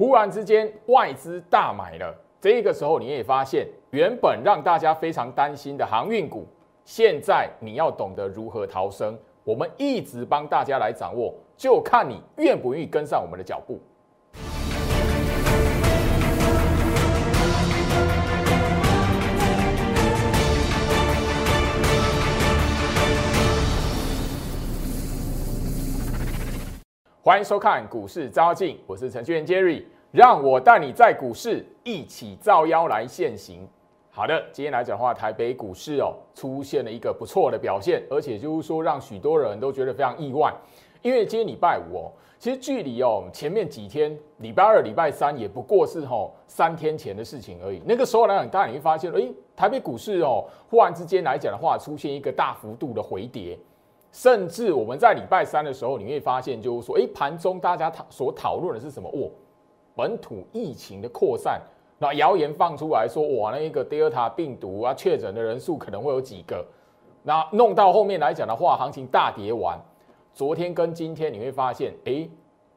忽然之间外资大买了，这个时候你也发现，原本让大家非常担心的航运股，现在你要懂得如何逃生。我们一直帮大家来掌握，就看你愿不愿意跟上我们的脚步。欢迎收看股市招镜，我是程序员 Jerry，让我带你在股市一起造妖来现行。好的，今天来讲的话，台北股市哦出现了一个不错的表现，而且就是说让许多人都觉得非常意外，因为今天礼拜五哦，其实距离哦前面几天礼拜二、礼拜三也不过是吼三天前的事情而已。那个时候来讲，大家你会发现，哎，台北股市哦忽然之间来讲的话，出现一个大幅度的回跌。甚至我们在礼拜三的时候，你会发现，就是说，哎，盘中大家讨所讨论的是什么？哦，本土疫情的扩散，那谣言放出来说，哇，那一个 Delta 病毒啊，确诊的人数可能会有几个？那弄到后面来讲的话，行情大跌完，昨天跟今天你会发现，哎，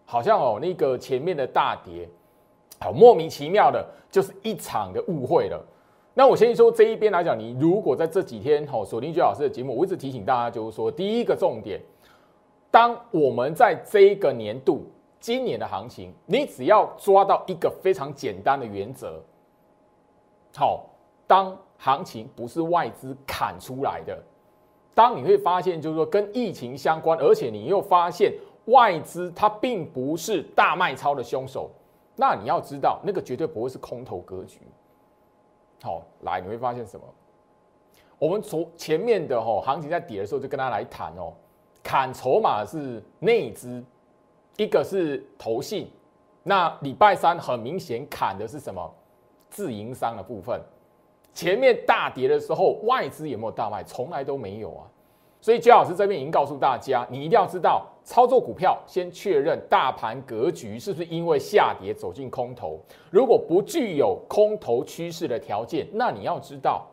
好像哦，那个前面的大跌，好莫名其妙的，就是一场的误会了。那我先说这一边来讲，你如果在这几天吼锁定居老师的节目，我一直提醒大家，就是说第一个重点，当我们在这一个年度今年的行情，你只要抓到一个非常简单的原则，好，当行情不是外资砍出来的，当你会发现就是说跟疫情相关，而且你又发现外资它并不是大卖超的凶手，那你要知道那个绝对不会是空头格局。好，来你会发现什么？我们从前面的吼行情在跌的时候就跟他来谈哦，砍筹码是内资，一个是投信，那礼拜三很明显砍的是什么？自营商的部分。前面大跌的时候，外资有没有大卖？从来都没有啊。所以焦老师这边已经告诉大家，你一定要知道，操作股票先确认大盘格局是不是因为下跌走进空头。如果不具有空头趋势的条件，那你要知道，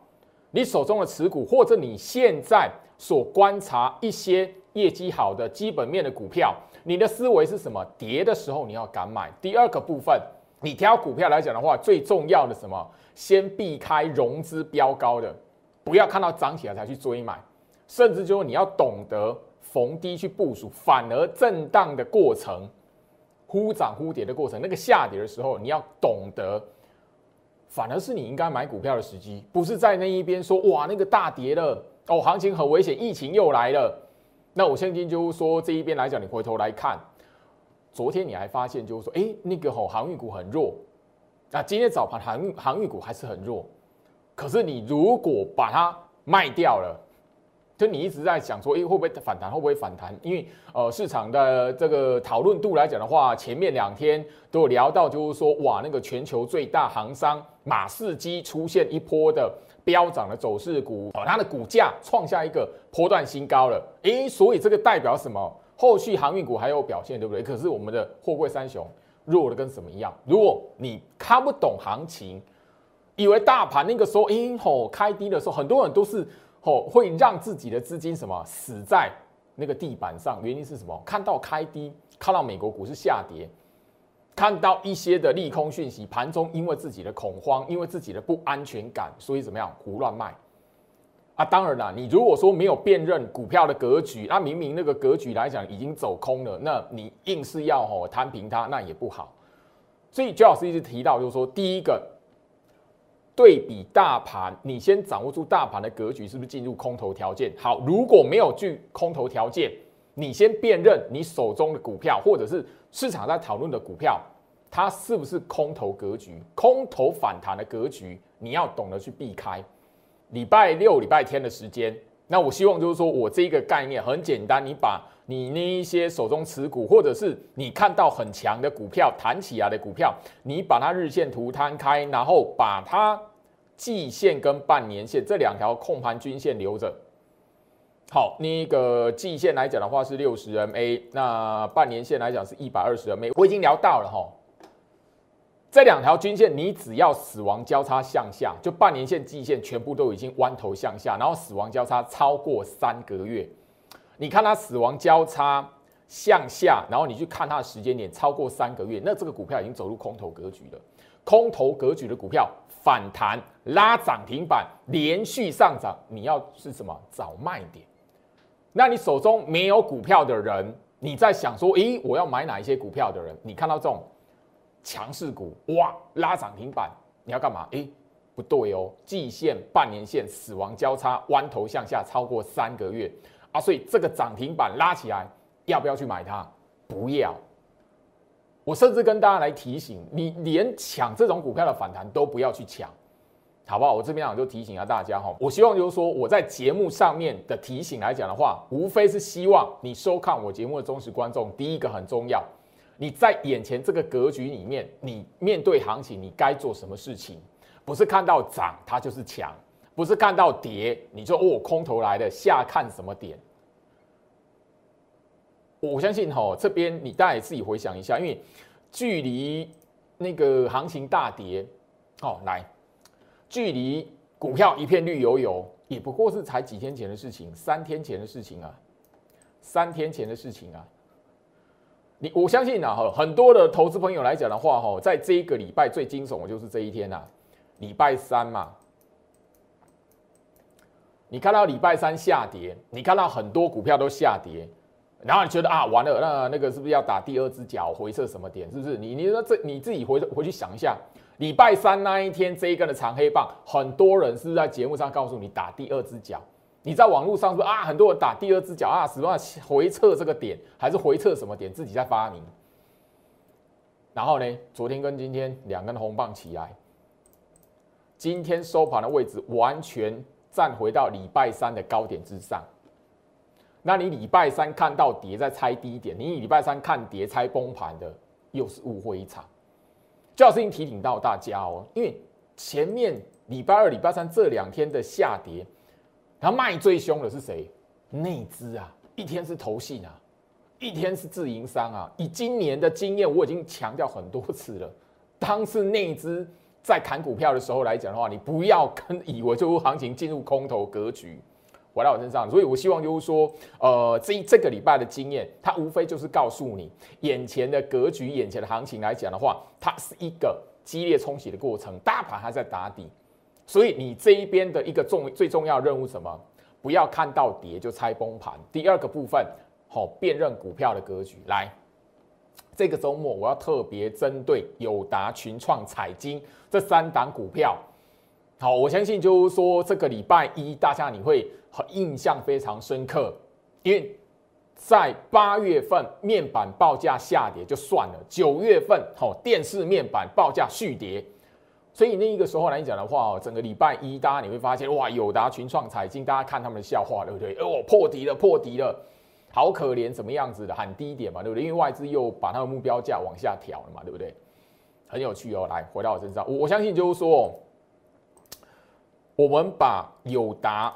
你手中的持股或者你现在所观察一些业绩好的基本面的股票，你的思维是什么？跌的时候你要敢买。第二个部分，你挑股票来讲的话，最重要的什么？先避开融资飙高的，不要看到涨起来才去追买。甚至就是你要懂得逢低去部署，反而震荡的过程，忽涨忽跌的过程，那个下跌的时候，你要懂得，反而是你应该买股票的时机，不是在那一边说哇那个大跌了哦，行情很危险，疫情又来了。那我现在就是说这一边来讲，你回头来看，昨天你还发现就是说，哎，那个吼航运股很弱，那今天早盘航航运股还是很弱，可是你如果把它卖掉了。就你一直在想说，哎，会不会反弹？会不会反弹？因为呃，市场的这个讨论度来讲的话，前面两天都有聊到，就是说，哇，那个全球最大行商马士基出现一波的飙涨的走势股，哦，它的股价创下一个波段新高了。哎，所以这个代表什么？后续航运股还有表现，对不对？可是我们的货柜三雄弱的跟什么一样？如果你看不懂行情，以为大盘那个时候，哎吼，开低的时候，很多人都是。哦，会让自己的资金什么死在那个地板上？原因是什么？看到开低，看到美国股市下跌，看到一些的利空讯息，盘中因为自己的恐慌，因为自己的不安全感，所以怎么样胡乱卖？啊，当然啦，你如果说没有辨认股票的格局，那明明那个格局来讲已经走空了，那你硬是要吼摊平它，那也不好。所以焦老师一直提到，就是说第一个。对比大盘，你先掌握住大盘的格局是不是进入空头条件？好，如果没有具空头条件，你先辨认你手中的股票，或者是市场在讨论的股票，它是不是空头格局、空头反弹的格局？你要懂得去避开。礼拜六、礼拜天的时间，那我希望就是说我这一个概念很简单，你把你那一些手中持股，或者是你看到很强的股票弹起来的股票，你把它日线图摊开，然后把它季线跟半年线这两条控盘均线留着。好，那个季线来讲的话是六十 MA，那半年线来讲是一百二十 MA。我已经聊到了哈，这两条均线你只要死亡交叉向下，就半年线、季线全部都已经弯头向下，然后死亡交叉超过三个月，你看它死亡交叉向下，然后你去看它的时间点超过三个月，那这个股票已经走入空头格局了。空头格局的股票反弹拉涨停板，连续上涨，你要是什么找卖点？那你手中没有股票的人，你在想说，诶，我要买哪一些股票的人？你看到这种强势股，哇，拉涨停板，你要干嘛？诶，不对哦，季线、半年线死亡交叉，弯头向下超过三个月啊，所以这个涨停板拉起来。要不要去买它？不要。我甚至跟大家来提醒，你连抢这种股票的反弹都不要去抢，好不好？我这边讲就提醒一下大家哈。我希望就是说，我在节目上面的提醒来讲的话，无非是希望你收看我节目的忠实观众，第一个很重要，你在眼前这个格局里面，你面对行情，你该做什么事情？不是看到涨它就是强，不是看到跌你就哦空头来的下看什么点？我相信哈，这边你大家也自己回想一下，因为距离那个行情大跌，哦，来，距离股票一片绿油油，也不过是才几天前的事情，三天前的事情啊，三天前的事情啊。你我相信啊，哈，很多的投资朋友来讲的话，哈，在这一个礼拜最惊悚的就是这一天呐，礼拜三嘛。你看到礼拜三下跌，你看到很多股票都下跌。然后你觉得啊，完了，那那个是不是要打第二只脚回撤什么点？是不是？你你说这你自己回回去想一下，礼拜三那一天这一根的长黑棒，很多人是不是在节目上告诉你打第二只脚。你在网络上说啊，很多人打第二只脚啊，什么回撤这个点，还是回撤什么点，自己在发明。然后呢，昨天跟今天两根红棒起来，今天收盘的位置完全站回到礼拜三的高点之上。那你礼拜三看到跌再猜低点，你礼拜三看跌猜崩盘的，又是误会一场。就要事情提醒到大家哦，因为前面礼拜二、礼拜三这两天的下跌，然后卖最凶的是谁？内资啊，一天是投信啊，一天是自营商啊。以今年的经验，我已经强调很多次了，当是内资在砍股票的时候来讲的话，你不要跟以为就行情进入空头格局。回到我身上，所以我希望就是说，呃，这一这个礼拜的经验，它无非就是告诉你，眼前的格局、眼前的行情来讲的话，它是一个激烈冲洗的过程，大盘还在打底，所以你这一边的一个重最重要任务什么？不要看到跌就猜崩盘。第二个部分，好辨认股票的格局。来，这个周末我要特别针对友达、群创、彩金这三档股票。好，我相信就是说，这个礼拜一大家你会和印象非常深刻，因为在八月份面板报价下跌就算了，九月份哦电视面板报价续跌，所以那一个时候来讲的话哦，整个礼拜一大家你会发现哇，友达、群创、彩金，大家看他们的笑话对不对？哦，破底了，破底了，好可怜，什么样子的？喊低点嘛，对不对？因为外资又把它的目标价往下调了嘛，对不对？很有趣哦，来回到我身上，我我相信就是说。我们把友达，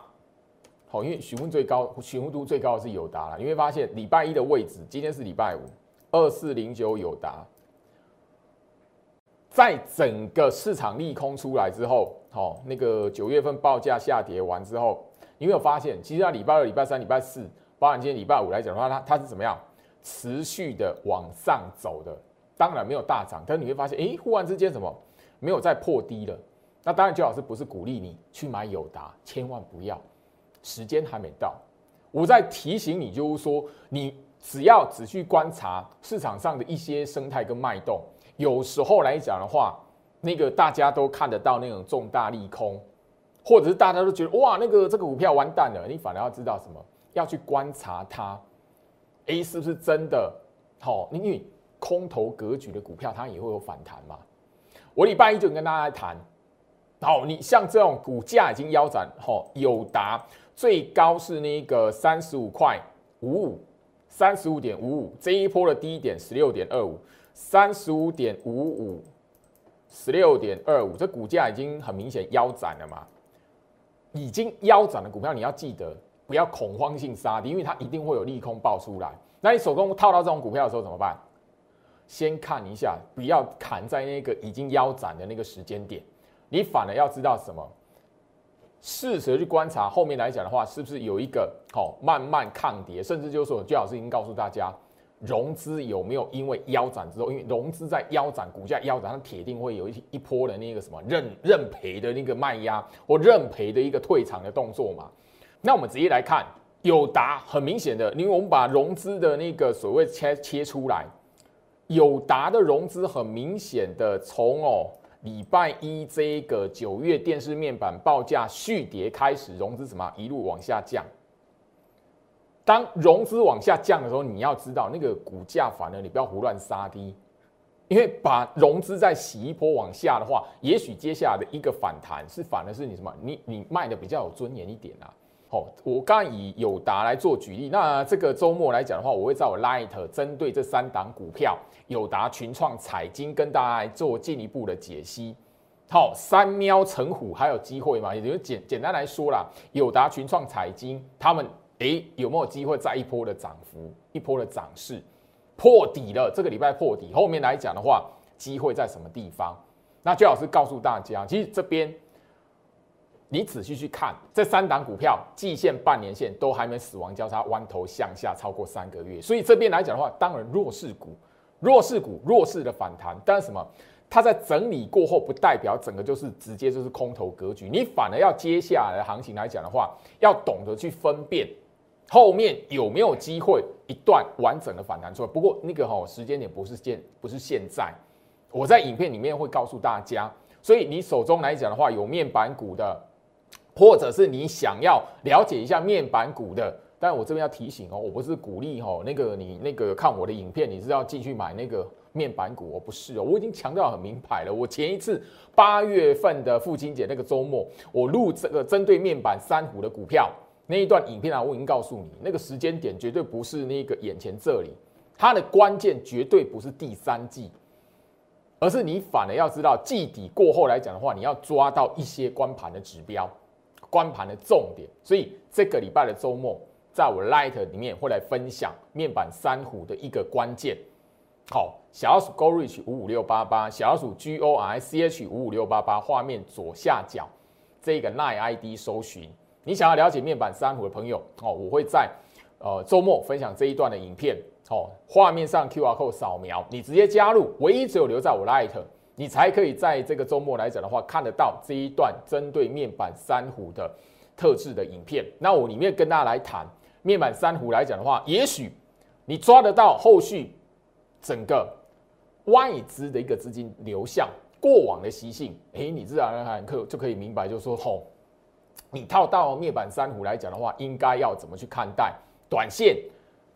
好，因为询问最高、询问度最高的是友达了。你会发现礼拜一的位置，今天是礼拜五，二四零九友达，在整个市场利空出来之后，好，那个九月份报价下跌完之后，你有没有发现，其实它礼拜二、礼拜三、礼拜四，包含今天礼拜五来讲的话，它它是怎么样持续的往上走的？当然没有大涨，但是你会发现，哎，忽然之间什么没有再破低了。那当然，最好是不是鼓励你去买友达？千万不要，时间还没到。我在提醒你，就是说，你只要只去观察市场上的一些生态跟脉动，有时候来讲的话，那个大家都看得到那种重大利空，或者是大家都觉得哇，那个这个股票完蛋了，你反而要知道什么？要去观察它，A 是不是真的好？因为空头格局的股票，它也会有反弹嘛。我礼拜一就跟大家谈。好，你像这种股价已经腰斩，吼，友达最高是那个三十五块五五，三十五点五五，这一波的低点十六点二五，三十五点五五，十六点二五，这股价已经很明显腰斩了嘛？已经腰斩的股票，你要记得不要恐慌性杀跌，因为它一定会有利空爆出来。那你手中套到这种股票的时候怎么办？先看一下，不要砍在那个已经腰斩的那个时间点。你反而要知道什么？适时去观察后面来讲的话，是不是有一个好慢慢抗跌，甚至就是说，最好是已经告诉大家，融资有没有因为腰斩之后，因为融资在腰斩，股价腰斩，它铁定会有一一波的那个什么认认赔的那个卖压或认赔的一个退场的动作嘛？那我们直接来看友达，很明显的，因为我们把融资的那个所谓切切出来，友达的融资很明显的从哦礼拜一这个九月电视面板报价续跌开始，融资什么一路往下降。当融资往下降的时候，你要知道那个股价反而你不要胡乱杀低，因为把融资再洗一波往下的话，也许接下来的一个反弹是反而是你什么？你你卖的比较有尊严一点啊。好，我刚刚以友达来做举例，那这个周末来讲的话，我会在我 Light 针对这三档股票，友达、群创、彩金，跟大家来做进一步的解析。好，三喵成虎还有机会吗？也就简简单来说啦，友达、群创、彩金，他们。哎，有没有机会再一波的涨幅，一波的涨势破底了？这个礼拜破底，后面来讲的话，机会在什么地方？那最好是告诉大家，其实这边你仔细去看，这三档股票季线、半年线都还没死亡交叉，弯头向下超过三个月，所以这边来讲的话，当然弱势股、弱势股、弱势的反弹，但是什么？它在整理过后，不代表整个就是直接就是空头格局，你反而要接下来的行情来讲的话，要懂得去分辨。后面有没有机会一段完整的反弹出来？不过那个哈时间点不是现不是现在，我在影片里面会告诉大家。所以你手中来讲的话，有面板股的，或者是你想要了解一下面板股的，但我这边要提醒哦，我不是鼓励哦那个你那个看我的影片，你是要进去买那个面板股，我不是哦，我已经强调很明白了。我前一次八月份的父亲节那个周末，我录这个针对面板三虎的股票。那一段影片啊，我已经告诉你，那个时间点绝对不是那个眼前这里，它的关键绝对不是第三季，而是你反而要知道季底过后来讲的话，你要抓到一些关盘的指标、关盘的重点。所以这个礼拜的周末，在我 Light 里面会来分享面板三虎的一个关键。好，小老鼠 Go Reach 五五六八八，小老鼠 G O R C H 五五六八八，画面左下角这个 Line ID 搜寻。你想要了解面板三虎的朋友哦，我会在呃周末分享这一段的影片哦，画面上 Q R code 扫描，你直接加入，唯一只有留在我 Light，你才可以在这个周末来讲的话，看得到这一段针对面板三虎的特制的影片。那我里面跟大家来谈面板三虎来讲的话，也许你抓得到后续整个外资的一个资金流向过往的习性，诶，你自然而然可就可以明白，就是说吼。你套到面板三虎来讲的话，应该要怎么去看待短线、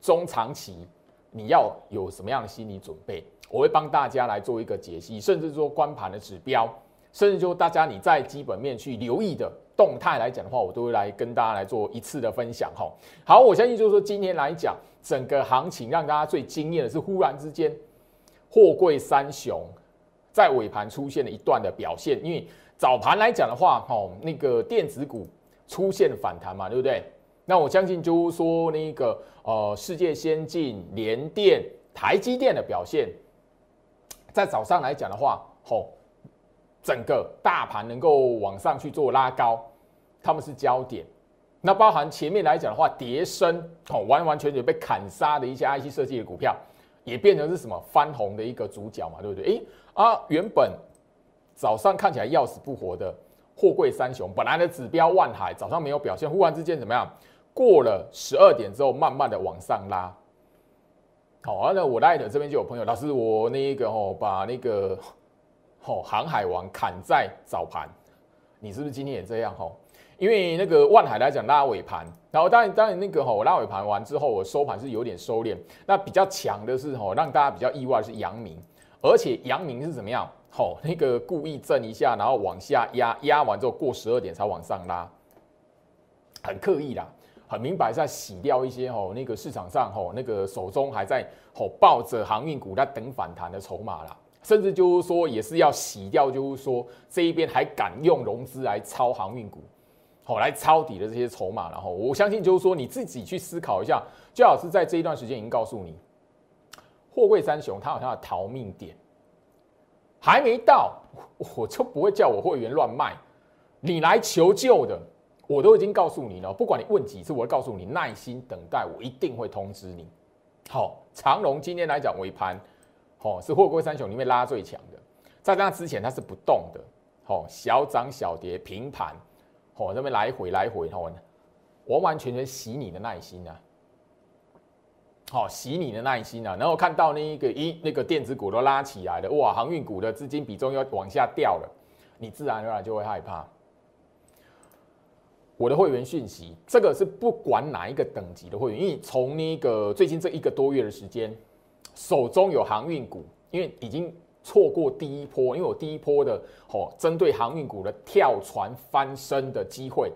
中长期？你要有什么样的心理准备？我会帮大家来做一个解析，甚至说关盘的指标，甚至说大家你在基本面去留意的动态来讲的话，我都会来跟大家来做一次的分享。哈，好，我相信就是说今天来讲，整个行情让大家最惊艳的是，忽然之间，货柜三雄在尾盘出现了一段的表现，因为。早盘来讲的话，哈，那个电子股出现反弹嘛，对不对？那我相信就是说那个呃，世界先进、联电、台积电的表现，在早上来讲的话，吼，整个大盘能够往上去做拉高，他们是焦点。那包含前面来讲的话，叠升，哦，完完全全被砍杀的一些 IC 设计的股票，也变成是什么翻红的一个主角嘛，对不对？诶，啊，原本。早上看起来要死不活的货柜三雄，本来的指标万海早上没有表现，忽然之间怎么样？过了十二点之后，慢慢的往上拉。好，那我来的这边就有朋友，老师，我那个哦，把那个哦航海王砍在早盘，你是不是今天也这样？吼，因为那个万海来讲拉尾盘，然后当然当然那个吼我拉尾盘完之后，我收盘是有点收敛。那比较强的是吼，让大家比较意外是阳明，而且阳明是怎么样？好，那个故意震一下，然后往下压，压完之后过十二点才往上拉，很刻意啦，很明白在洗掉一些吼那个市场上吼那个手中还在吼抱着航运股在等反弹的筹码啦，甚至就是说也是要洗掉，就是说这一边还敢用融资来抄航运股，好来抄底的这些筹码，然后我相信就是说你自己去思考一下，最好是在这一段时间已经告诉你，货柜三雄它有它的逃命点。还没到，我就不会叫我会员乱卖。你来求救的，我都已经告诉你了。不管你问几次，我会告诉你，耐心等待，我一定会通知你。好，长隆今天来讲尾盘，好是货柜三雄里面拉最强的，在那之前它是不动的，好小涨小跌平盘，好这边来回来回，好完完全全洗你的耐心啊，好洗你的耐心啊，然后看到那一个一那个电子股都拉起来了，哇，航运股的资金比重又往下掉了，你自然而然就会害怕。我的会员讯息，这个是不管哪一个等级的会员，因为从那个最近这一个多月的时间，手中有航运股，因为已经错过第一波，因为我第一波的哦，针对航运股的跳船翻身的机会，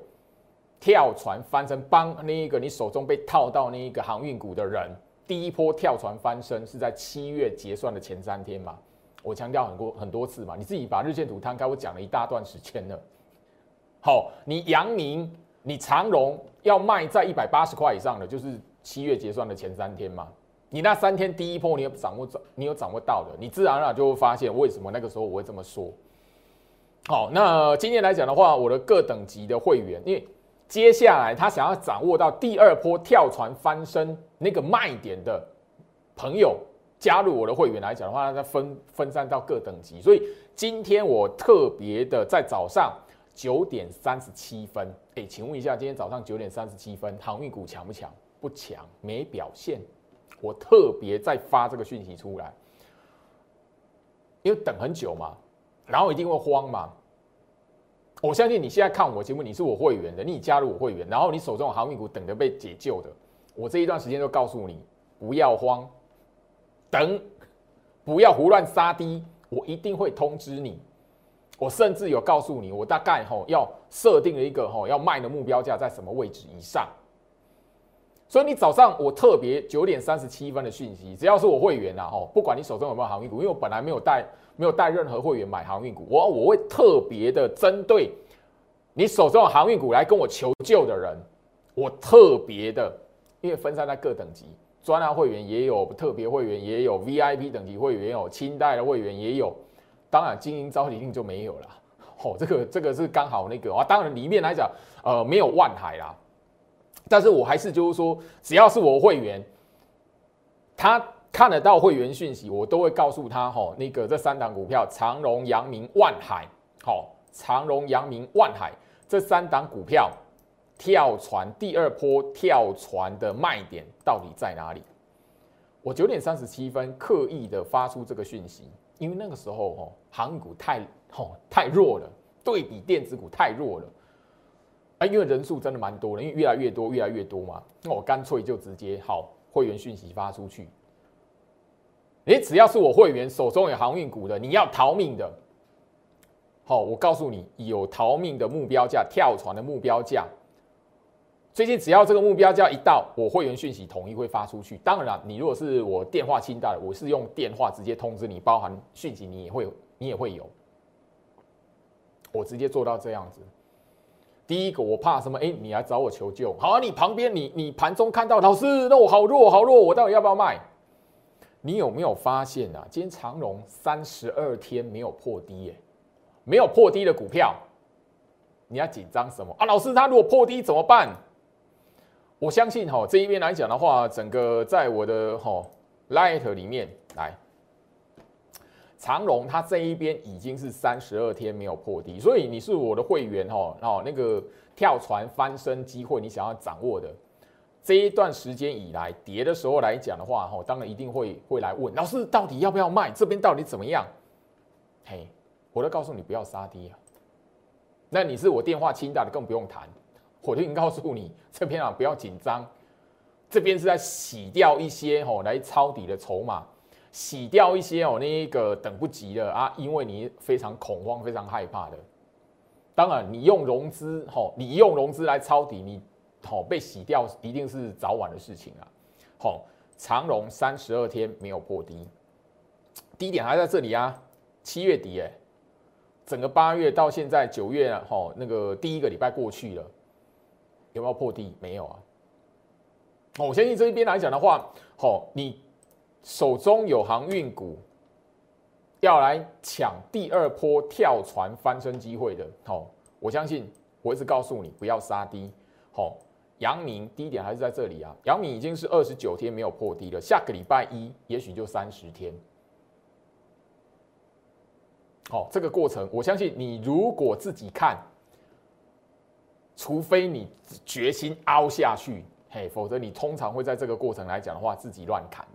跳船翻身帮那一个你手中被套到那一个航运股的人，第一波跳船翻身是在七月结算的前三天嘛，我强调很多很多次嘛，你自己把日线图摊开，我讲了一大段时间了。好，你阳明、你长荣要卖在一百八十块以上的，就是七月结算的前三天嘛。你那三天第一波，你有掌握，你有掌握到的，你自然而然就会发现为什么那个时候我会这么说。好，那今天来讲的话，我的各等级的会员，因为接下来他想要掌握到第二波跳船翻身那个卖点的朋友，加入我的会员来讲的话，他分分散到各等级，所以今天我特别的在早上。九点三十七分，哎，请问一下，今天早上九点三十七分，航运股强不强？不强，没表现。我特别在发这个讯息出来，因为等很久嘛，然后一定会慌嘛。我相信你现在看我节目，你是我会员的，你加入我会员，然后你手中有航运股等着被解救的，我这一段时间就告诉你，不要慌，等，不要胡乱杀低，我一定会通知你。我甚至有告诉你，我大概吼要设定了一个吼要卖的目标价在什么位置以上。所以你早上我特别九点三十七分的讯息，只要是我会员啊吼，不管你手中有没有航运股，因为我本来没有带没有带任何会员买航运股，我我会特别的针对你手中有航运股来跟我求救的人，我特别的，因为分散在各等级，专案会员也有，特别会员也有，VIP 等级会员也有，清代的会员也有。当然，精英招一定就没有了。哦，这个这个是刚好那个啊。当然，里面来讲，呃，没有万海啦。但是我还是就是说，只要是我会员，他看得到会员讯息，我都会告诉他，哈，那个这三档股票，长荣、阳明、万海，好，长荣、阳明、万海这三档股票跳船第二波跳船的卖点到底在哪里？我九点三十七分刻意的发出这个讯息。因为那个时候哦，航股太哦太弱了，对比电子股太弱了，啊，因为人数真的蛮多的，因为越来越多，越来越多嘛，那我干脆就直接好会员讯息发出去，你只要是我会员手中有航运股的，你要逃命的，好，我告诉你有逃命的目标价，跳船的目标价。最近只要这个目标价一到，我会员讯息统一会发出去。当然，你如果是我电话清单，我是用电话直接通知你，包含讯息你也会你也会有。我直接做到这样子。第一个，我怕什么？哎，你来找我求救。好啊，你旁边你你盘中看到老师，那我好弱好弱，我到底要不要卖？你有没有发现啊？今天长荣三十二天没有破低，耶，没有破低的股票，你要紧张什么啊？老师，他如果破低怎么办？我相信哈这一边来讲的话，整个在我的哈 Light 里面来，长荣它这一边已经是三十二天没有破低，所以你是我的会员哈，哦那个跳船翻身机会你想要掌握的这一段时间以来跌的时候来讲的话哈，当然一定会会来问老师到底要不要卖，这边到底怎么样？嘿，我都告诉你不要杀低啊，那你是我电话清打的更不用谈。我就已经告诉你，这边啊不要紧张，这边是在洗掉一些哦来抄底的筹码，洗掉一些哦那个等不及的啊，因为你非常恐慌、非常害怕的。当然，你用融资吼，你用融资来抄底，你吼被洗掉一定是早晚的事情啊。吼，长荣三十二天没有破低，低点还在这里啊，七月底哎，整个八月到现在九月吼那个第一个礼拜过去了。有没有破低？没有啊。哦，我相信这一边来讲的话，好，你手中有航运股，要来抢第二波跳船翻身机会的，好，我相信我一直告诉你不要杀低，好，阳明低点还是在这里啊，阳明已经是二十九天没有破低了，下个礼拜一也许就三十天。好，这个过程我相信你如果自己看，除非你决心凹下去，嘿，否则你通常会在这个过程来讲的话，自己乱砍。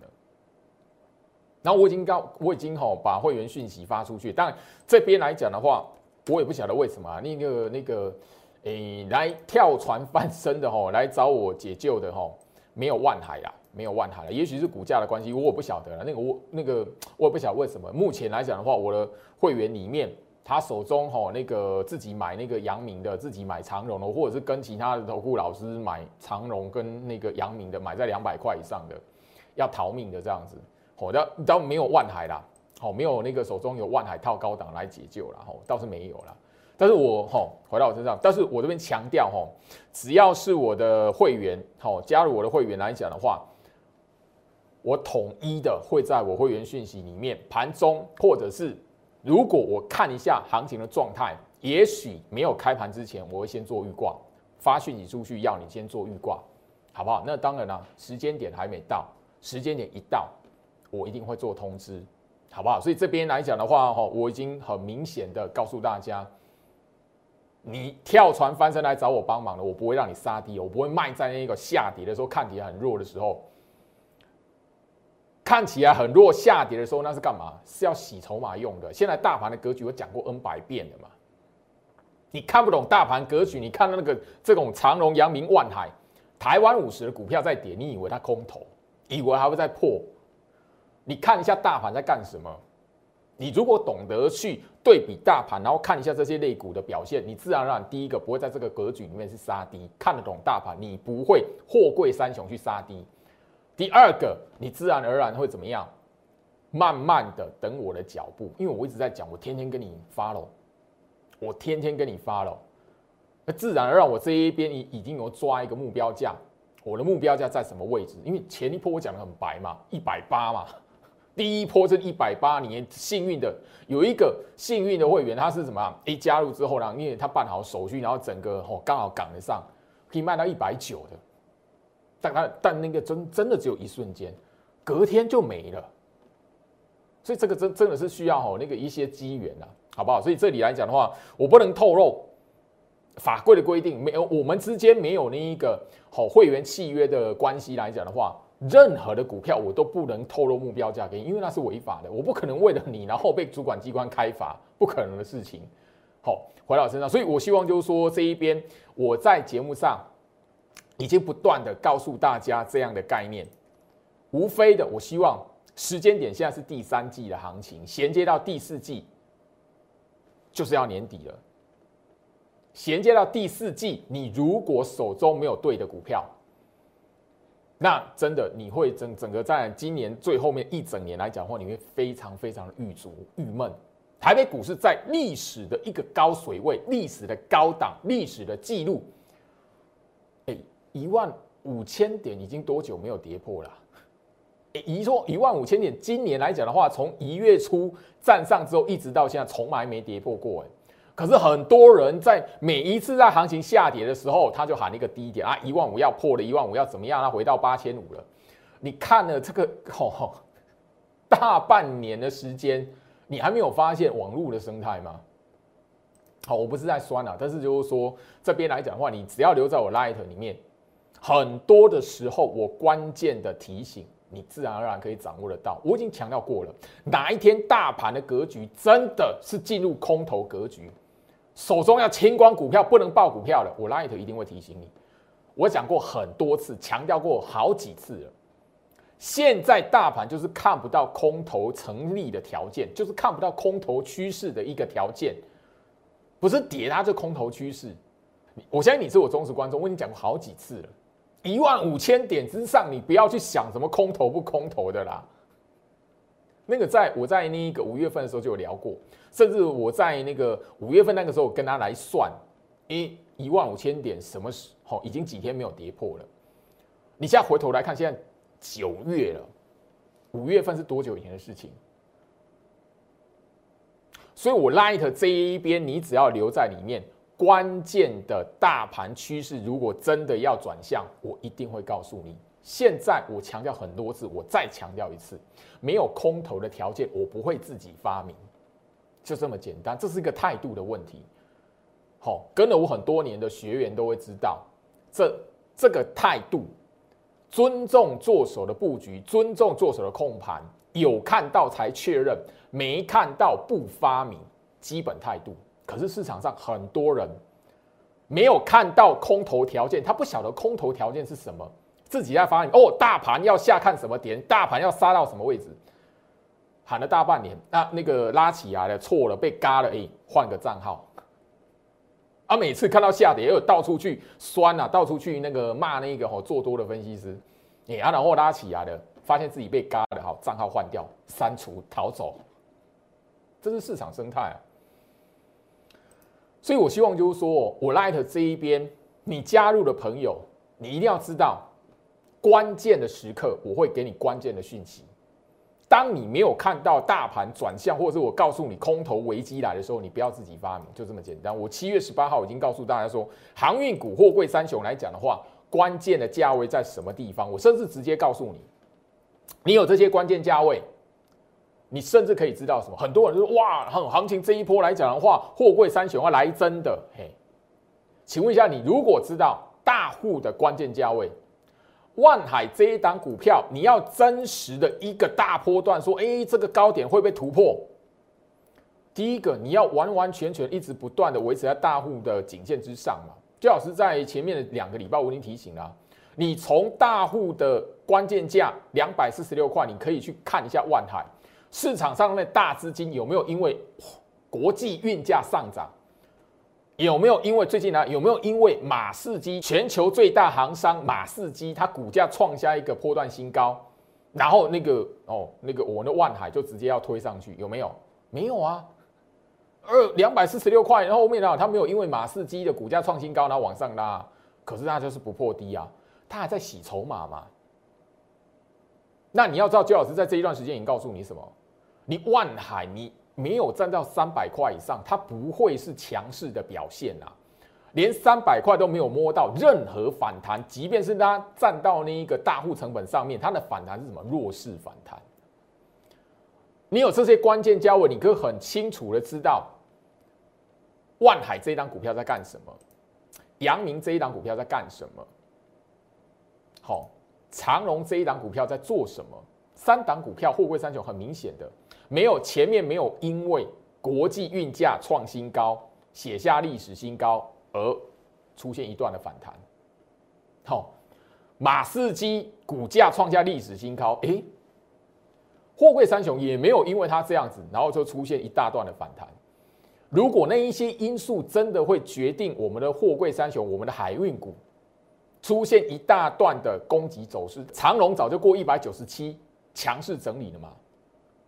然后我已经告，我已经吼把会员讯息发出去，但这边来讲的话，我也不晓得为什么那个那个，诶，来跳船翻身的吼，来找我解救的吼，没有万海啦，没有万海了，也许是股价的关系，我不晓得了。那个我那个我也不晓得为什么。目前来讲的话，我的会员里面，他手中吼那个自己买那个阳明的，自己买长荣的，或者是跟其他的投顾老师买长荣跟那个阳明的，买在两百块以上的，要逃命的这样子。哦，倒倒没有万海啦，好，没有那个手中有万海套高档来解救了，吼，倒是没有了。但是我吼回到我身上，但是我这边强调吼，只要是我的会员，吼加入我的会员来讲的话，我统一的会在我会员讯息里面，盘中或者是如果我看一下行情的状态，也许没有开盘之前，我会先做预挂，发讯息出去要你先做预挂，好不好？那当然了，时间点还没到，时间点一到。我一定会做通知，好不好？所以这边来讲的话，哈，我已经很明显的告诉大家，你跳船翻身来找我帮忙了，我不会让你杀低，我不会卖在那个下跌的时候，看起来很弱的时候，看起来很弱下跌的时候，那是干嘛？是要洗筹码用的。现在大盘的格局我讲过 N 百遍了嘛，你看不懂大盘格局，你看到那个这种长荣、阳明、万海、台湾五十的股票在跌，你以为它空头，以为还会再破？你看一下大盘在干什么？你如果懂得去对比大盘，然后看一下这些类股的表现，你自然而然第一个不会在这个格局里面是杀低，看得懂大盘，你不会货柜三雄去杀低。第二个，你自然而然会怎么样？慢慢的等我的脚步，因为我一直在讲，我天天跟你发喽，我天天跟你发喽，那自然而然我这一边已已经有抓一个目标价，我的目标价在什么位置？因为前一波我讲的很白嘛，一百八嘛。第一波是一百八，你幸运的有一个幸运的会员，他是什么？一加入之后呢，因为他办好手续，然后整个哦刚好赶得上，可以卖到一百九的。但他但那个真真的只有一瞬间，隔天就没了。所以这个真真的是需要哦那个一些机缘呐，好不好？所以这里来讲的话，我不能透露法规的规定，没有我们之间没有那一个好会员契约的关系来讲的话。任何的股票我都不能透露目标价给你，因为那是违法的。我不可能为了你，然后被主管机关开罚，不可能的事情。好，回到身上，所以我希望就是说这一边我在节目上已经不断的告诉大家这样的概念，无非的，我希望时间点现在是第三季的行情，衔接到第四季就是要年底了，衔接到第四季，你如果手中没有对的股票。那真的你会整整个在今年最后面一整年来讲的话，你会非常非常的郁卒郁闷。台北股市在历史的一个高水位、历史的高档、历史的记录，哎，一万五千点已经多久没有跌破了？哎，一说一万五千点，今年来讲的话，从一月初站上之后，一直到现在，从来没跌破过。哎。可是很多人在每一次在行情下跌的时候，他就喊一个低点啊，一万五要破了，一万五要怎么样？他回到八千五了。你看了这个哦，大半年的时间，你还没有发现网络的生态吗？好，我不是在酸啊，但是就是说这边来讲的话，你只要留在我 Light 里面，很多的时候我关键的提醒，你自然而然可以掌握得到。我已经强调过了，哪一天大盘的格局真的是进入空头格局？手中要清光股票，不能爆股票了。我 Light 一定会提醒你。我讲过很多次，强调过好几次了。现在大盘就是看不到空头成立的条件，就是看不到空头趋势的一个条件，不是跌它这空头趋势。我相信你是我忠实观众，我已经讲过好几次了。一万五千点之上，你不要去想什么空头不空头的啦。那个在我在那个五月份的时候就有聊过。甚至我在那个五月份那个时候跟他来算，一一万五千点什么时候已经几天没有跌破了？你现在回头来看，现在九月了，五月份是多久以前的事情？所以我 Light 这一边，你只要留在里面，关键的大盘趋势如果真的要转向，我一定会告诉你。现在我强调很多次，我再强调一次，没有空头的条件，我不会自己发明，就这么简单。这是一个态度的问题。好，跟了我很多年的学员都会知道，这这个态度，尊重做手的布局，尊重做手的控盘，有看到才确认，没看到不发明，基本态度。可是市场上很多人没有看到空头条件，他不晓得空头条件是什么，自己在发明哦，大盘要下看什么点，大盘要杀到什么位置，喊了大半年，那那个拉起来了，错了，被嘎了，哎，换个账号。啊，每次看到下跌，又到处去酸啊，到处去那个骂那个哦做多的分析师，哎啊，然后拉起来了，发现自己被嘎了，好，账号换掉，删除，逃走，这是市场生态啊。所以，我希望就是说，我 Light 这一边，你加入的朋友，你一定要知道，关键的时刻，我会给你关键的讯息。当你没有看到大盘转向，或者是我告诉你空头危机来的时候，你不要自己发明，就这么简单。我七月十八号已经告诉大家说，航运股、货柜三雄来讲的话，关键的价位在什么地方？我甚至直接告诉你，你有这些关键价位。你甚至可以知道什么？很多人说哇，行行情这一波来讲的话，货柜三雄要来真的。嘿，请问一下，你如果知道大户的关键价位，万海这一档股票，你要真实的一个大波段，说哎，这个高点会被突破。第一个，你要完完全全一直不断的维持在大户的颈线之上嘛。最好是在前面的两个礼拜，我已经提醒了，你从大户的关键价两百四十六块，你可以去看一下万海。市场上那大资金有没有因为国际运价上涨？有没有因为最近呢？有没有因为马士基全球最大行商马士基它股价创下一个波段新高，然后那个哦那个我们的万海就直接要推上去？有没有？没有啊，二两百四十六块，然后后面呢，它没有因为马士基的股价创新高然后往上拉，可是它就是不破低啊，它还在洗筹码嘛。那你要知道，周老师在这一段时间已经告诉你什么？你万海，你没有站到三百块以上，它不会是强势的表现啊。连三百块都没有摸到任何反弹，即便是它站到那一个大户成本上面，它的反弹是什么？弱势反弹。你有这些关键价位，你可以很清楚的知道，万海这一档股票在干什么，阳明这一档股票在干什么，好，长隆这一档股票在做什么？三档股票，货柜三雄，很明显的。没有前面没有因为国际运价创新高写下历史新高而出现一段的反弹，好，马士基股价创下历史新高，诶，货柜三雄也没有因为它这样子，然后就出现一大段的反弹。如果那一些因素真的会决定我们的货柜三雄，我们的海运股出现一大段的攻击走势，长龙早就过一百九十七强势整理了嘛？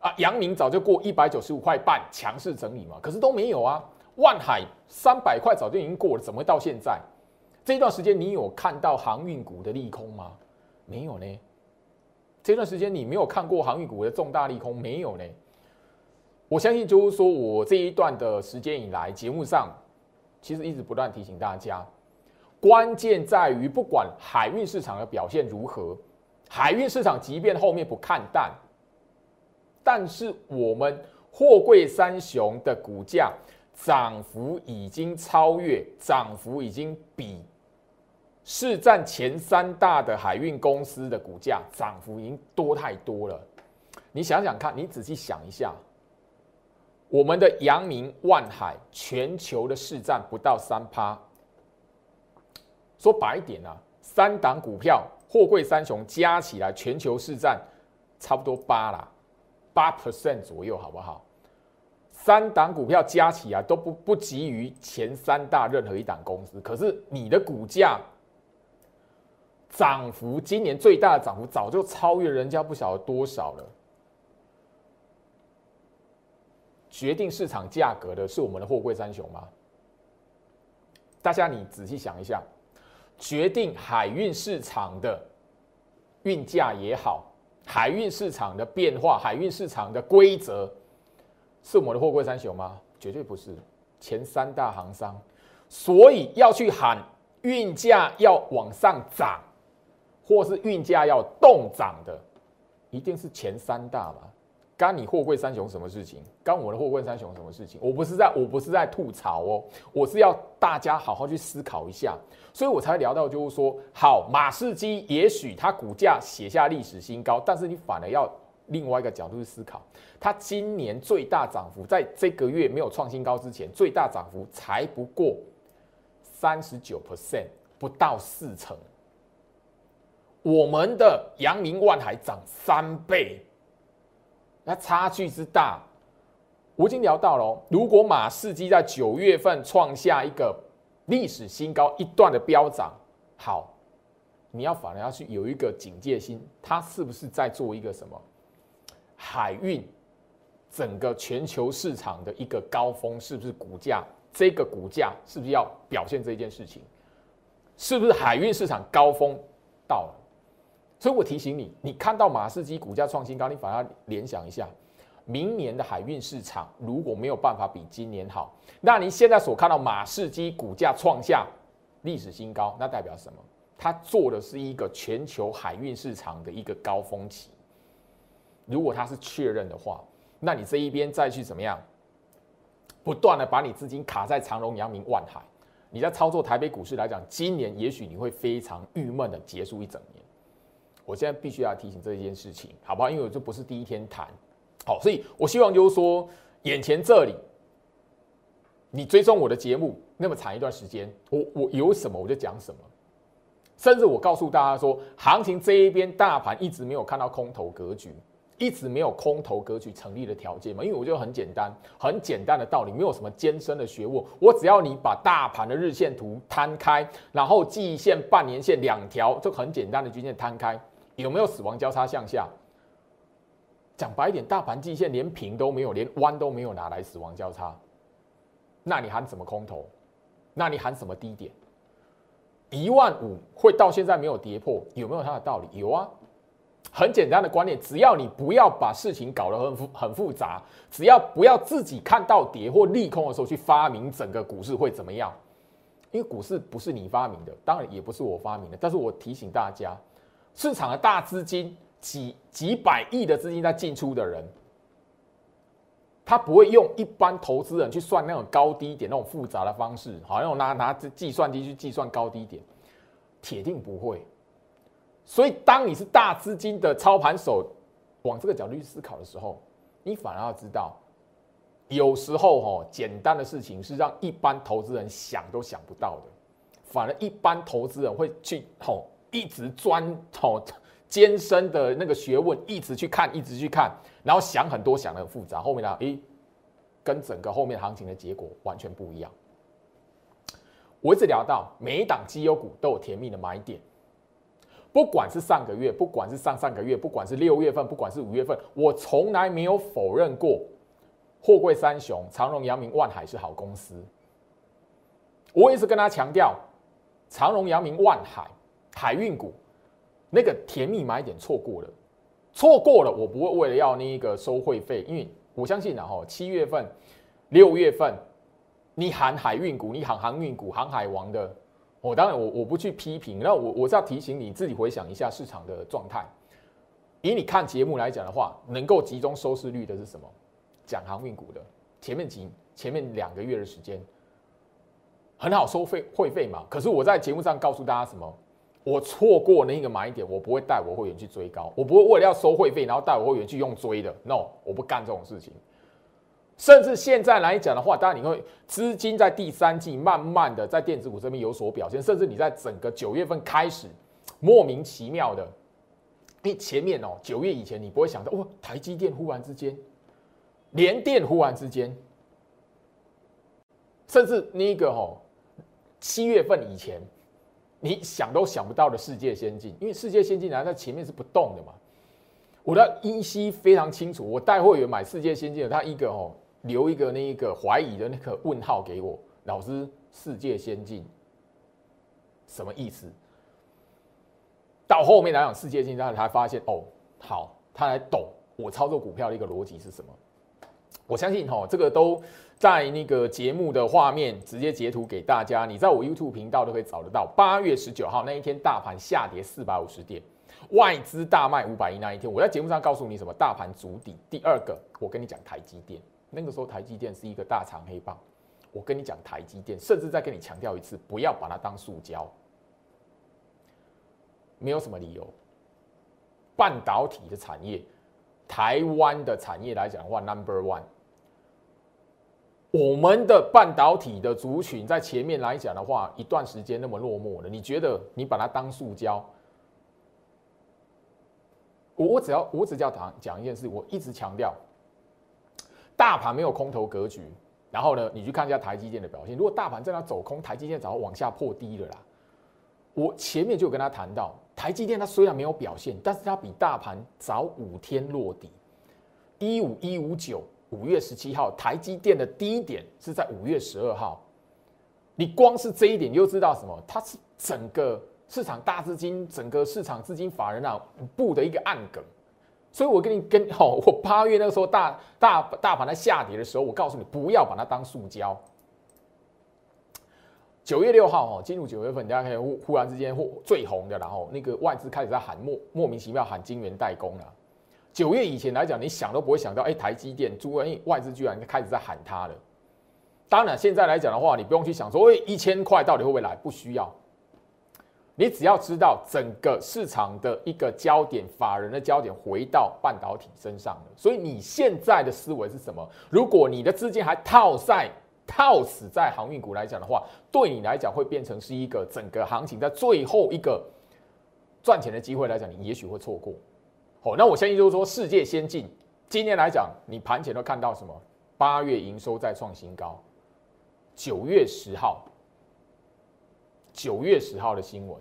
啊，阳明早就过一百九十五块半，强势整理嘛，可是都没有啊。万海三百块早就已经过了，怎么会到现在？这段时间你有看到航运股的利空吗？没有呢。这段时间你没有看过航运股的重大利空？没有呢。我相信就是说我这一段的时间以来，节目上其实一直不断提醒大家，关键在于不管海运市场的表现如何，海运市场即便后面不看淡。但是我们货柜三雄的股价涨幅已经超越，涨幅已经比市占前三大的海运公司的股价涨幅已经多太多了。你想想看，你仔细想一下，我们的阳明、万海全球的市占不到三趴，说白一点啊，三档股票货柜三雄加起来全球市占差不多八啦。八 percent 左右，好不好？三档股票加起来都不不及于前三大任何一档公司，可是你的股价涨幅，今年最大的涨幅早就超越人家不晓得多少了。决定市场价格的是我们的货柜三雄吗？大家你仔细想一下，决定海运市场的运价也好。海运市场的变化，海运市场的规则，是我们的货柜三雄吗？绝对不是，前三大行商。所以要去喊运价要往上涨，或是运价要动涨的，一定是前三大嘛。干你货柜三雄什么事情？干我的货柜三雄什么事情？我不是在，我不是在吐槽哦，我是要大家好好去思考一下，所以我才聊到就是说，好，马士基也许它股价写下历史新高，但是你反而要另外一个角度去思考，它今年最大涨幅，在这个月没有创新高之前，最大涨幅才不过三十九 percent，不到四成。我们的阳明万海涨三倍。那差距之大，我已经聊到了。如果马士基在九月份创下一个历史新高，一段的飙涨，好，你要反而要去有一个警戒心，它是不是在做一个什么海运整个全球市场的一个高峰？是不是股价这个股价是不是要表现这件事情？是不是海运市场高峰到了？所以我提醒你，你看到马士基股价创新高，你反而联想一下，明年的海运市场如果没有办法比今年好，那你现在所看到马士基股价创下历史新高，那代表什么？它做的是一个全球海运市场的一个高峰期。如果它是确认的话，那你这一边再去怎么样，不断的把你资金卡在长荣、阳明、万海，你在操作台北股市来讲，今年也许你会非常郁闷的结束一整年。我现在必须要提醒这一件事情，好不好？因为我这不是第一天谈，好，所以我希望就是说，眼前这里，你追踪我的节目那么长一段时间，我我有什么我就讲什么，甚至我告诉大家说，行情这一边大盘一直没有看到空头格局，一直没有空头格局成立的条件嘛，因为我觉得很简单，很简单的道理，没有什么艰深的学问，我只要你把大盘的日线图摊开，然后季线、半年线两条就很简单的均线摊开。有没有死亡交叉向下？讲白一点，大盘季线连平都没有，连弯都没有拿来死亡交叉，那你喊什么空头？那你喊什么低点？一万五会到现在没有跌破，有没有它的道理？有啊，很简单的观念，只要你不要把事情搞得很复很复杂，只要不要自己看到跌或利空的时候去发明整个股市会怎么样？因为股市不是你发明的，当然也不是我发明的，但是我提醒大家。市场的大资金，几几百亿的资金在进出的人，他不会用一般投资人去算那种高低点那种复杂的方式，好像拿拿计算机去计算高低点，铁定不会。所以，当你是大资金的操盘手，往这个角度去思考的时候，你反而要知道，有时候哈，简单的事情是让一般投资人想都想不到的，反而一般投资人会去吼。一直钻哦艰深的那个学问，一直去看，一直去看，然后想很多，想的很复杂。后面呢，诶，跟整个后面行情的结果完全不一样。我一直聊到每一档绩优股都有甜蜜的买点，不管是上个月，不管是上上个月，不管是六月份，不管是五月份，我从来没有否认过货柜三雄长荣、阳明、万海是好公司。我一直跟他强调，长荣、阳明、万海。海运股那个甜蜜买点错过了，错过了，我不会为了要那一个收会费，因为我相信然后七月份、六月份，你喊海运股，你喊航运股、航海王的，我当然我我不去批评，那我我是要提醒你自己回想一下市场的状态。以你看节目来讲的话，能够集中收视率的是什么？讲航运股的，前面几前面两个月的时间很好收费会费嘛？可是我在节目上告诉大家什么？我错过那个买点，我不会带我会员去追高，我不会为了要收会费，然后带我会员去用追的。No，我不干这种事情。甚至现在来讲的话，当然你会资金在第三季慢慢的在电子股这边有所表现，甚至你在整个九月份开始莫名其妙的，因为前面哦九月以前你不会想到哇，台积电忽然之间，联电忽然之间，甚至那个哦七月份以前。你想都想不到的世界先进，因为世界先进来在前面是不动的嘛。我的依稀非常清楚，我带会员买世界先进的，他一个哦留一个那一个怀疑的那个问号给我，老师，世界先进什么意思？到后面来讲，世界先进他才发现哦，好，他来懂我操作股票的一个逻辑是什么。我相信哈，这个都在那个节目的画面直接截图给大家，你在我 YouTube 频道都可以找得到。八月十九号那一天，大盘下跌四百五十点，外资大卖五百亿那一天，我在节目上告诉你什么？大盘足底。第二个，我跟你讲台积电，那个时候台积电是一个大长黑棒。我跟你讲台积电，甚至再跟你强调一次，不要把它当塑胶，没有什么理由。半导体的产业，台湾的产业来讲的话，Number One。我们的半导体的族群在前面来讲的话，一段时间那么落寞了，你觉得你把它当塑胶？我我只要我只要讲讲一件事，我一直强调，大盘没有空头格局。然后呢，你去看一下台积电的表现，如果大盘在那走空，台积电早就往下破低了啦。我前面就跟他谈到，台积电它虽然没有表现，但是它比大盘早五天落底，一五一五九。五月十七号，台积电的低点是在五月十二号。你光是这一点，你就知道什么？它是整个市场大资金、整个市场资金法人啊布的一个暗梗。所以我跟你跟好，我八月那个时候大大大盘在下跌的时候，我告诉你不要把它当塑胶。九月六号哦，进入九月份，大家可以忽忽然之间最红的，然后那个外资开始在喊莫莫名其妙喊金元代工了。九月以前来讲，你想都不会想到，哎，台积电、朱哎，外资居然开始在喊它了。当然，现在来讲的话，你不用去想说，哎，一千块到底会不会来？不需要。你只要知道整个市场的一个焦点，法人的焦点回到半导体身上了。所以你现在的思维是什么？如果你的资金还套在套死在航运股来讲的话，对你来讲会变成是一个整个行情在最后一个赚钱的机会来讲，你也许会错过。哦，那我相信就是说，世界先进今天来讲，你盘前都看到什么？八月营收再创新高，九月十号，九月十号的新闻，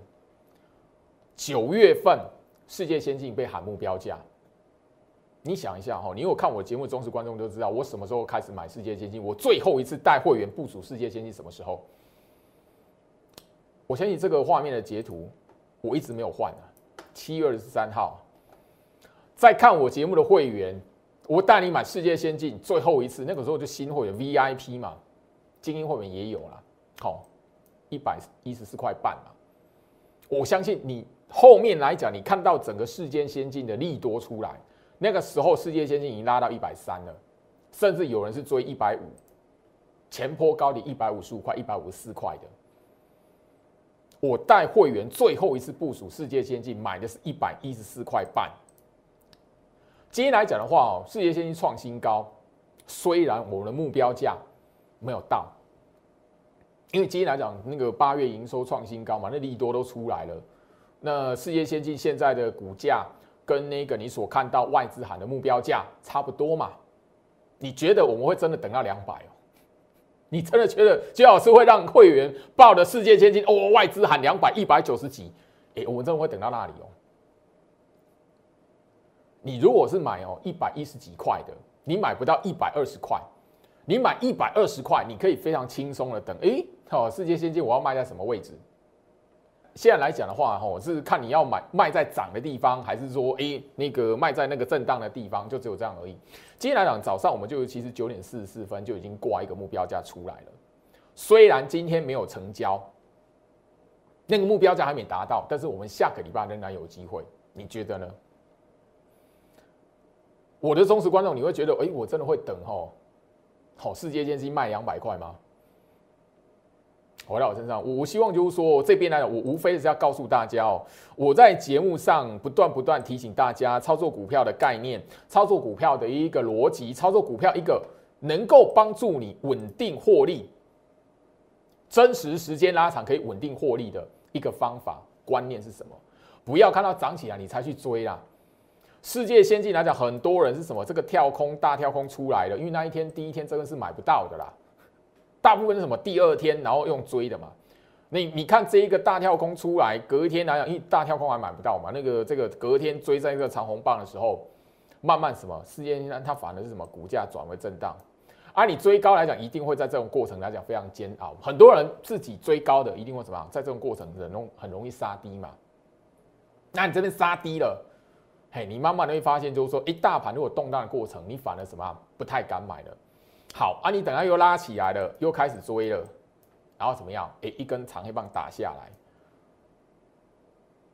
九月份世界先进被喊目标价。你想一下哈，你有看我节目忠实观众都知道，我什么时候开始买世界先进？我最后一次带会员部署世界先进什么时候？我相信这个画面的截图，我一直没有换啊，七月二十三号。在看我节目的会员，我带你买世界先进最后一次，那个时候就新会员 VIP 嘛，精英会员也有了，好，一百一十四块半嘛。我相信你后面来讲，你看到整个世界先进的利多出来，那个时候世界先进已经拉到一百三了，甚至有人是追一百五，前坡高点一百五十五块、一百五十四块的。我带会员最后一次部署世界先进，买的是一百一十四块半。今天来讲的话哦，世界先进创新高，虽然我们的目标价没有到，因为今天来讲那个八月营收创新高嘛，那利多都出来了。那世界先进现在的股价跟那个你所看到外资喊的目标价差不多嘛？你觉得我们会真的等到两百哦？你真的觉得最好是会让会员报的世界先进哦？外资喊两百一百九十几，哎，我们真的会等到那里哦？你如果是买哦一百一十几块的，你买不到一百二十块，你买一百二十块，你可以非常轻松的等。哎，好，世界先进我要卖在什么位置？现在来讲的话，哈，是看你要买卖在涨的地方，还是说，哎，那个卖在那个震荡的地方，就只有这样而已。今天来讲，早上我们就其实九点四十四分就已经挂一个目标价出来了。虽然今天没有成交，那个目标价还没达到，但是我们下个礼拜仍然有机会。你觉得呢？我的忠实观众，你会觉得，哎，我真的会等吼，好，世界先进卖两百块吗？回到我身上，我希望就是说，这边来讲，我无非是要告诉大家哦，我在节目上不断不断提醒大家，操作股票的概念，操作股票的一个逻辑，操作股票一个能够帮助你稳定获利、真实时间拉长可以稳定获利的一个方法观念是什么？不要看到涨起来你才去追啦。世界先进来讲，很多人是什么？这个跳空大跳空出来了，因为那一天第一天真的是买不到的啦。大部分是什么？第二天然后用追的嘛。你你看这一个大跳空出来，隔一天来讲，因为大跳空还买不到嘛。那个这个隔天追在一个长红棒的时候，慢慢什么？世界先进它反而是什么？股价转为震荡。而你追高来讲，一定会在这种过程来讲非常煎熬。很多人自己追高的，一定会怎么样？在这种过程很容很容易杀低嘛。那你这边杀低了。嘿，你慢慢的会发现，就是说，一大盘如果动荡的过程，你反而什么不太敢买了。好啊，你等下又拉起来了，又开始追了，然后怎么样？哎，一根长黑棒打下来。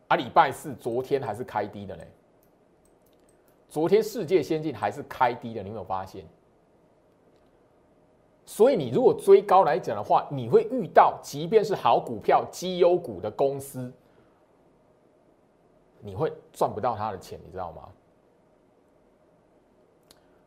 啊，礼拜四昨天还是开低的呢。昨天世界先进还是开低的，你有没有发现？所以你如果追高来讲的话，你会遇到，即便是好股票、绩优股的公司，你会赚不到他的钱，你知道吗？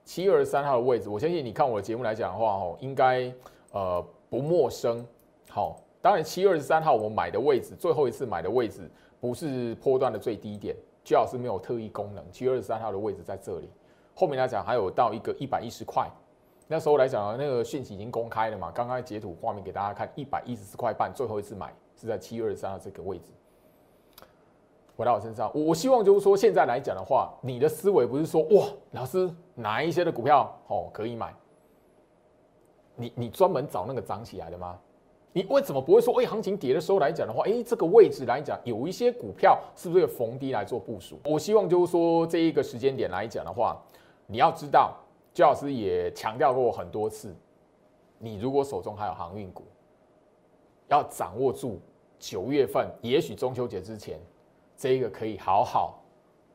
七月二十三号的位置，我相信你看我的节目来讲的话，哦，应该呃不陌生。好，当然七月二十三号我买的位置，最后一次买的位置不是波段的最低点，最好是没有特异功能。七月二十三号的位置在这里，后面来讲还有到一个一百一十块。那时候来讲，那个讯息已经公开了嘛？刚刚截图画面给大家看，一百一十四块半，最后一次买是在七月二十三号这个位置。回到我身上，我我希望就是说，现在来讲的话，你的思维不是说哇，老师哪一些的股票哦可以买？你你专门找那个涨起来的吗？你为什么不会说，哎，行情跌的时候来讲的话，哎，这个位置来讲，有一些股票是不是有逢低来做部署？我希望就是说，这一个时间点来讲的话，你要知道。周老师也强调过很多次，你如果手中还有航运股，要掌握住九月份，也许中秋节之前，这一个可以好好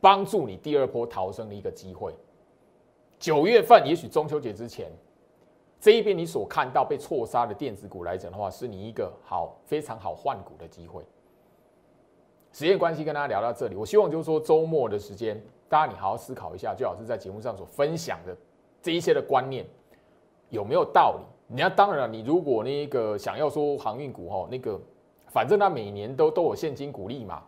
帮助你第二波逃生的一个机会。九月份，也许中秋节之前，这一边你所看到被错杀的电子股来讲的话，是你一个好非常好换股的机会。时间关系，跟大家聊到这里，我希望就是说周末的时间，大家你好好思考一下，最好是在节目上所分享的。这一些的观念有没有道理？你要当然了，你如果那个想要说航运股哈，那个反正它每年都都有现金股利嘛，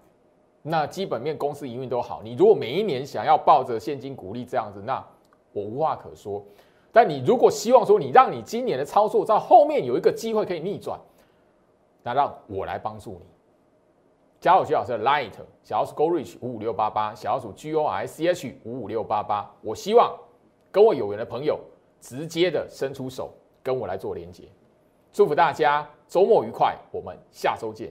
那基本面公司营运都好。你如果每一年想要抱着现金股利这样子，那我无话可说。但你如果希望说你让你今年的操作在后面有一个机会可以逆转，那让我来帮助你。加入徐老师的 Light 小老鼠 Go Reach 五五六八八，小老鼠 G O I C H 五五六八八。我希望。跟我有缘的朋友，直接的伸出手跟我来做连接，祝福大家周末愉快，我们下周见。